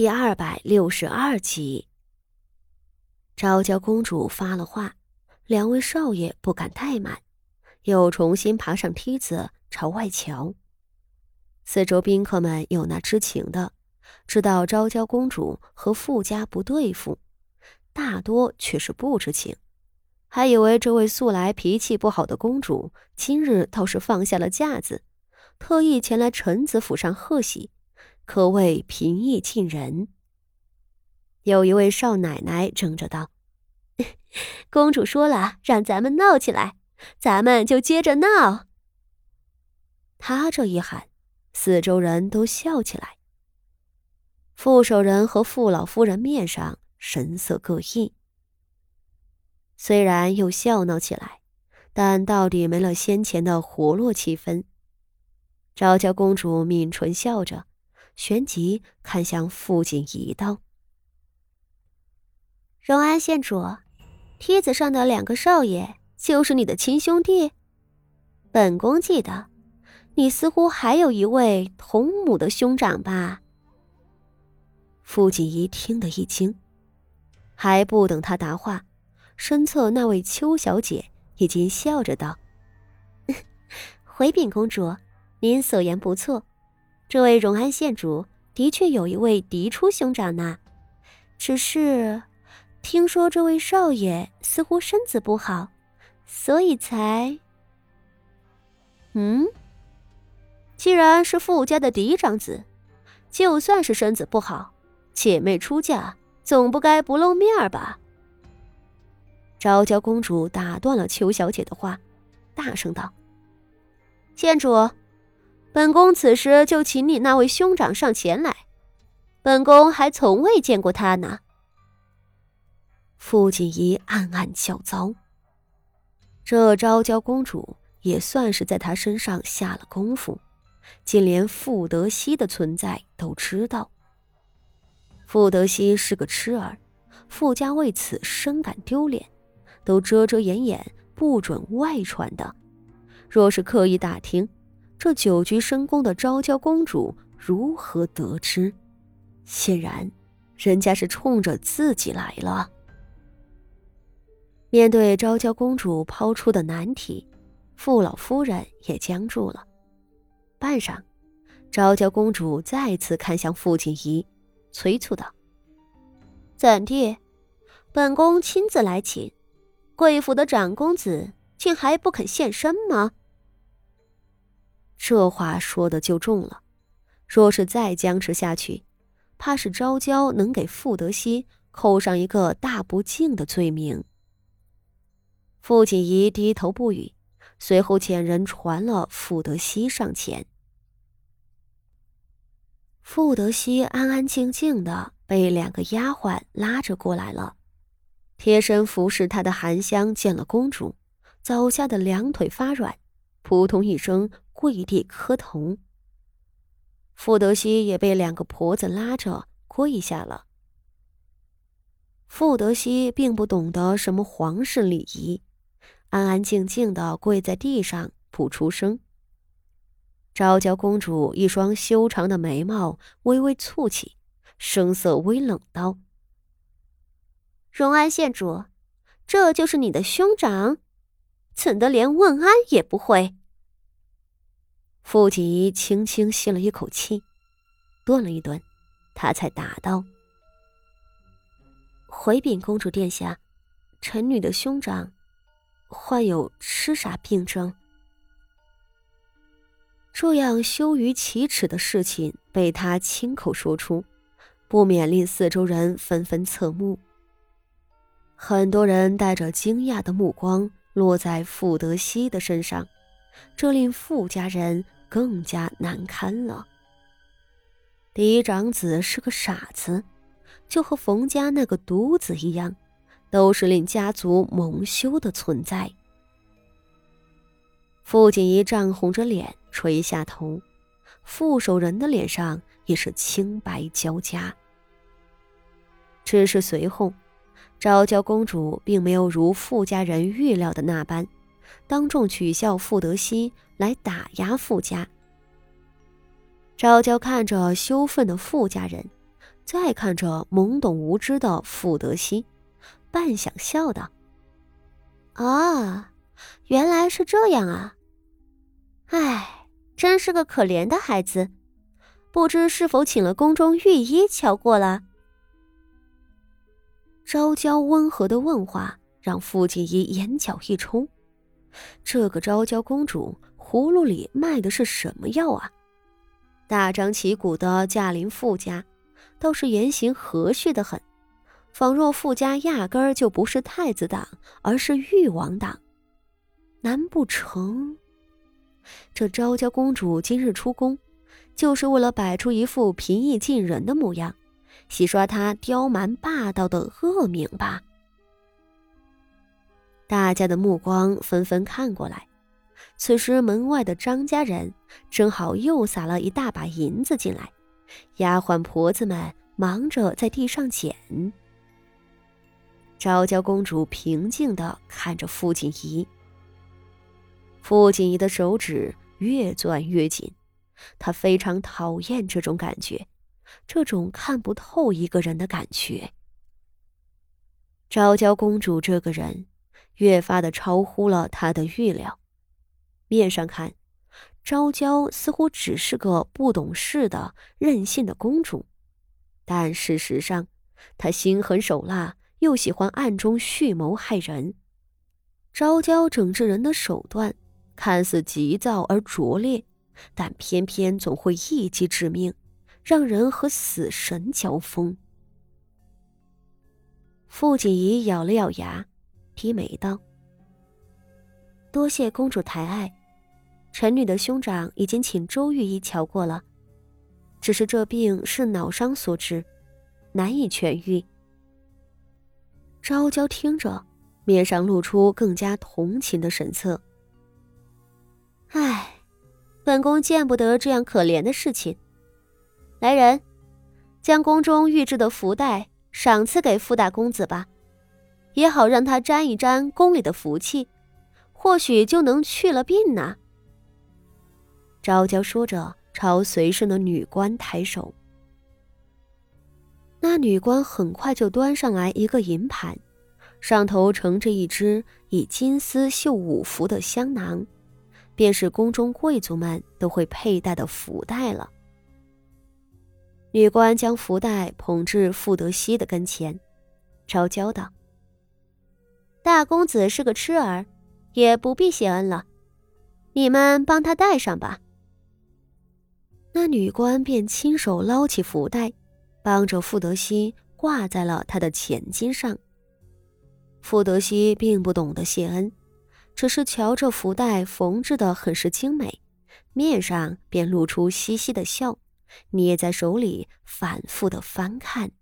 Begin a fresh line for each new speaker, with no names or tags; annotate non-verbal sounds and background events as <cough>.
第二百六十二集，昭娇公主发了话，两位少爷不敢怠慢，又重新爬上梯子朝外瞧。四周宾客们有那知情的，知道昭娇公主和富家不对付；大多却是不知情，还以为这位素来脾气不好的公主今日倒是放下了架子，特意前来臣子府上贺喜。可谓平易近人。有一位少奶奶争着道：“ <laughs> 公主说了，让咱们闹起来，咱们就接着闹。”她这一喊，四周人都笑起来。傅守仁和傅老夫人面上神色各异，虽然又笑闹起来，但到底没了先前的活络气氛。昭娇公主抿唇笑着。旋即看向傅锦仪道：“荣安县主，梯子上的两个少爷就是你的亲兄弟。本宫记得，你似乎还有一位同母的兄长吧？”傅锦仪听得一惊，还不等他答话，身侧那位邱小姐已经笑着道：“ <laughs> 回禀公主，您所言不错。”这位荣安县主的确有一位嫡出兄长呢，只是听说这位少爷似乎身子不好，所以才……嗯，既然是富家的嫡长子，就算是身子不好，姐妹出嫁总不该不露面吧？昭娇公主打断了邱小姐的话，大声道：“县主。”本宫此时就请你那位兄长上前来，本宫还从未见过他呢。傅锦仪暗暗叫糟，这昭娇公主也算是在他身上下了功夫，竟连傅德熙的存在都知道。傅德熙是个痴儿，傅家为此深感丢脸，都遮遮掩掩，不准外传的。若是刻意打听，这久居深宫的昭娇公主如何得知？显然，人家是冲着自己来了。面对昭娇公主抛出的难题，傅老夫人也僵住了。半晌，昭娇公主再次看向傅锦仪，催促道：“怎地？本宫亲自来请，贵府的长公子竟还不肯现身吗？”这话说的就重了，若是再僵持下去，怕是昭娇能给傅德熙扣上一个大不敬的罪名。傅锦仪低头不语，随后遣人传了傅德熙上前。傅德熙安安静静的被两个丫鬟拉着过来了，贴身服侍他的韩香见了公主，早吓得两腿发软，扑通一声。跪地磕头。傅德熙也被两个婆子拉着跪下了。傅德熙并不懂得什么皇室礼仪，安安静静的跪在地上不出声。昭娇公主一双修长的眉毛微微蹙起，声色微冷道：“荣安县主，这就是你的兄长，怎的连问安也不会？”傅锦仪轻轻吸了一口气，顿了一顿，他才答道：“回禀公主殿下，臣女的兄长患有痴傻病症。”这样羞于启齿的事情被他亲口说出，不免令四周人纷纷侧目。很多人带着惊讶的目光落在傅德熙的身上，这令傅家人。更加难堪了。嫡长子是个傻子，就和冯家那个独子一样，都是令家族蒙羞的存在。傅锦仪涨红着脸垂下头，傅守仁的脸上也是青白交加。只是随后，昭娇公主并没有如傅家人预料的那般。当众取笑傅德熙来打压傅家。昭娇看着羞愤的傅家人，再看着懵懂无知的傅德熙，半想笑道：“啊，原来是这样啊！哎，真是个可怜的孩子，不知是否请了宫中御医瞧过了？”昭娇温和的问话让傅锦仪眼角一冲，这个昭娇公主葫芦里卖的是什么药啊？大张旗鼓的驾临傅家。倒是言行和煦的很，仿若傅家压根儿就不是太子党，而是誉王党。难不成这昭娇公主今日出宫，就是为了摆出一副平易近人的模样，洗刷她刁蛮霸道的恶名吧？大家的目光纷纷看过来，此时门外的张家人正好又撒了一大把银子进来。丫鬟婆子们忙着在地上捡。昭娇公主平静的看着傅锦仪。傅锦仪的手指越攥越紧，她非常讨厌这种感觉，这种看不透一个人的感觉。昭娇公主这个人，越发的超乎了他的预料。面上看。昭娇似乎只是个不懂事的任性的公主，但事实上，她心狠手辣，又喜欢暗中蓄谋害人。昭娇整治人的手段看似急躁而拙劣，但偏偏总会一击致命，让人和死神交锋。傅锦仪咬了咬牙，低眉道：“多谢公主抬爱。”臣女的兄长已经请周御医瞧过了，只是这病是脑伤所致，难以痊愈。昭娇听着，面上露出更加同情的神色。唉，本宫见不得这样可怜的事情。来人，将宫中御制的福袋赏赐给傅大公子吧，也好让他沾一沾宫里的福气，或许就能去了病呢。昭娇说着，朝随身的女官抬手。那女官很快就端上来一个银盘，上头盛着一只以金丝绣五福的香囊，便是宫中贵族们都会佩戴的福袋了。女官将福袋捧至傅德熙的跟前，昭娇道：“大公子是个痴儿，也不必谢恩了，你们帮他戴上吧。”那女官便亲手捞起福袋，帮着傅德熙挂在了他的前襟上。傅德熙并不懂得谢恩，只是瞧着福袋缝制的很是精美，面上便露出嘻嘻的笑，捏在手里反复的翻看。